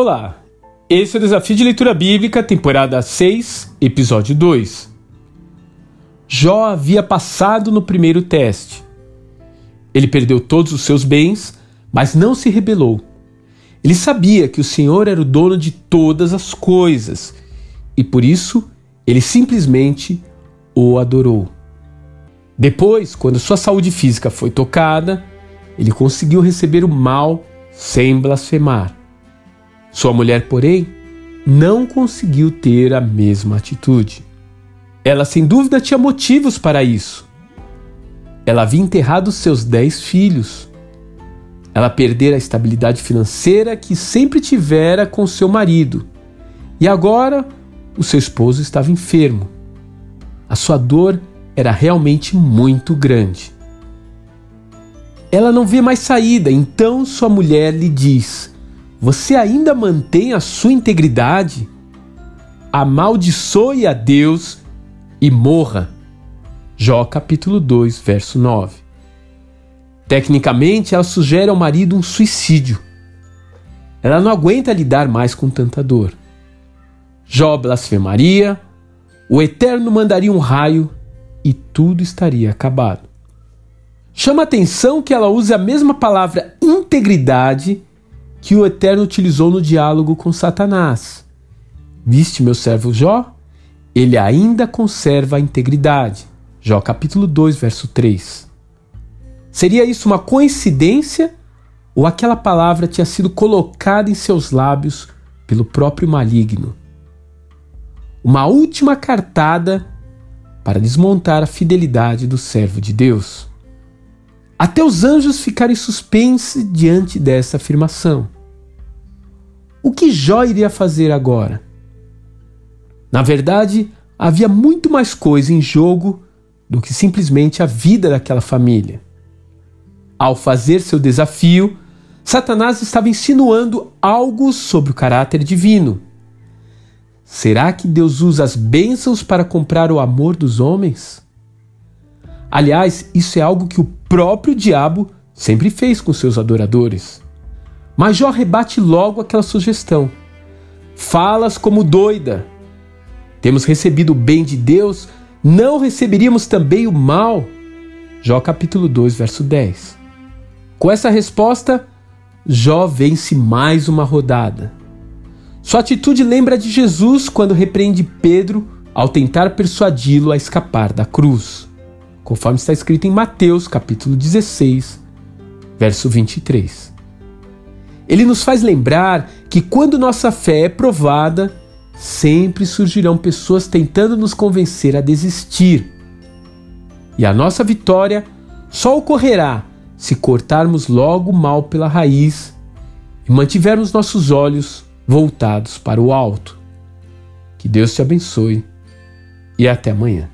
Olá, esse é o Desafio de Leitura Bíblica, temporada 6, episódio 2. Jó havia passado no primeiro teste. Ele perdeu todos os seus bens, mas não se rebelou. Ele sabia que o Senhor era o dono de todas as coisas e por isso ele simplesmente o adorou. Depois, quando sua saúde física foi tocada, ele conseguiu receber o mal sem blasfemar. Sua mulher, porém, não conseguiu ter a mesma atitude. Ela sem dúvida tinha motivos para isso. Ela havia enterrado seus dez filhos. Ela perdera a estabilidade financeira que sempre tivera com seu marido. E agora o seu esposo estava enfermo. A sua dor era realmente muito grande. Ela não vê mais saída, então sua mulher lhe diz: Você ainda mantém a sua integridade? Amaldiçoe a Deus e morra. Jó capítulo 2, verso 9. Tecnicamente, ela sugere ao marido um suicídio. Ela não aguenta lidar mais com tanta dor. Jó blasfemaria, o Eterno mandaria um raio e tudo estaria acabado. Chama atenção que ela use a mesma palavra integridade que o Eterno utilizou no diálogo com Satanás. Viste meu servo Jó? Ele ainda conserva a integridade. Jó capítulo 2, verso 3. Seria isso uma coincidência ou aquela palavra tinha sido colocada em seus lábios pelo próprio maligno? Uma última cartada para desmontar a fidelidade do servo de Deus. Até os anjos ficarem suspense diante dessa afirmação. O que Jó iria fazer agora? Na verdade, havia muito mais coisa em jogo do que simplesmente a vida daquela família. Ao fazer seu desafio, Satanás estava insinuando algo sobre o caráter divino Será que Deus usa as bênçãos para comprar o amor dos homens? Aliás, isso é algo que o próprio diabo sempre fez com seus adoradores. Mas Jó rebate logo aquela sugestão. Falas como doida. Temos recebido o bem de Deus, não receberíamos também o mal? Jó capítulo 2, verso 10. Com essa resposta, Jó vence mais uma rodada. Sua atitude lembra de Jesus quando repreende Pedro ao tentar persuadi-lo a escapar da cruz, conforme está escrito em Mateus capítulo 16, verso 23. Ele nos faz lembrar que quando nossa fé é provada, sempre surgirão pessoas tentando nos convencer a desistir. E a nossa vitória só ocorrerá se cortarmos logo o mal pela raiz e mantivermos nossos olhos voltados para o alto. Que Deus te abençoe e até amanhã.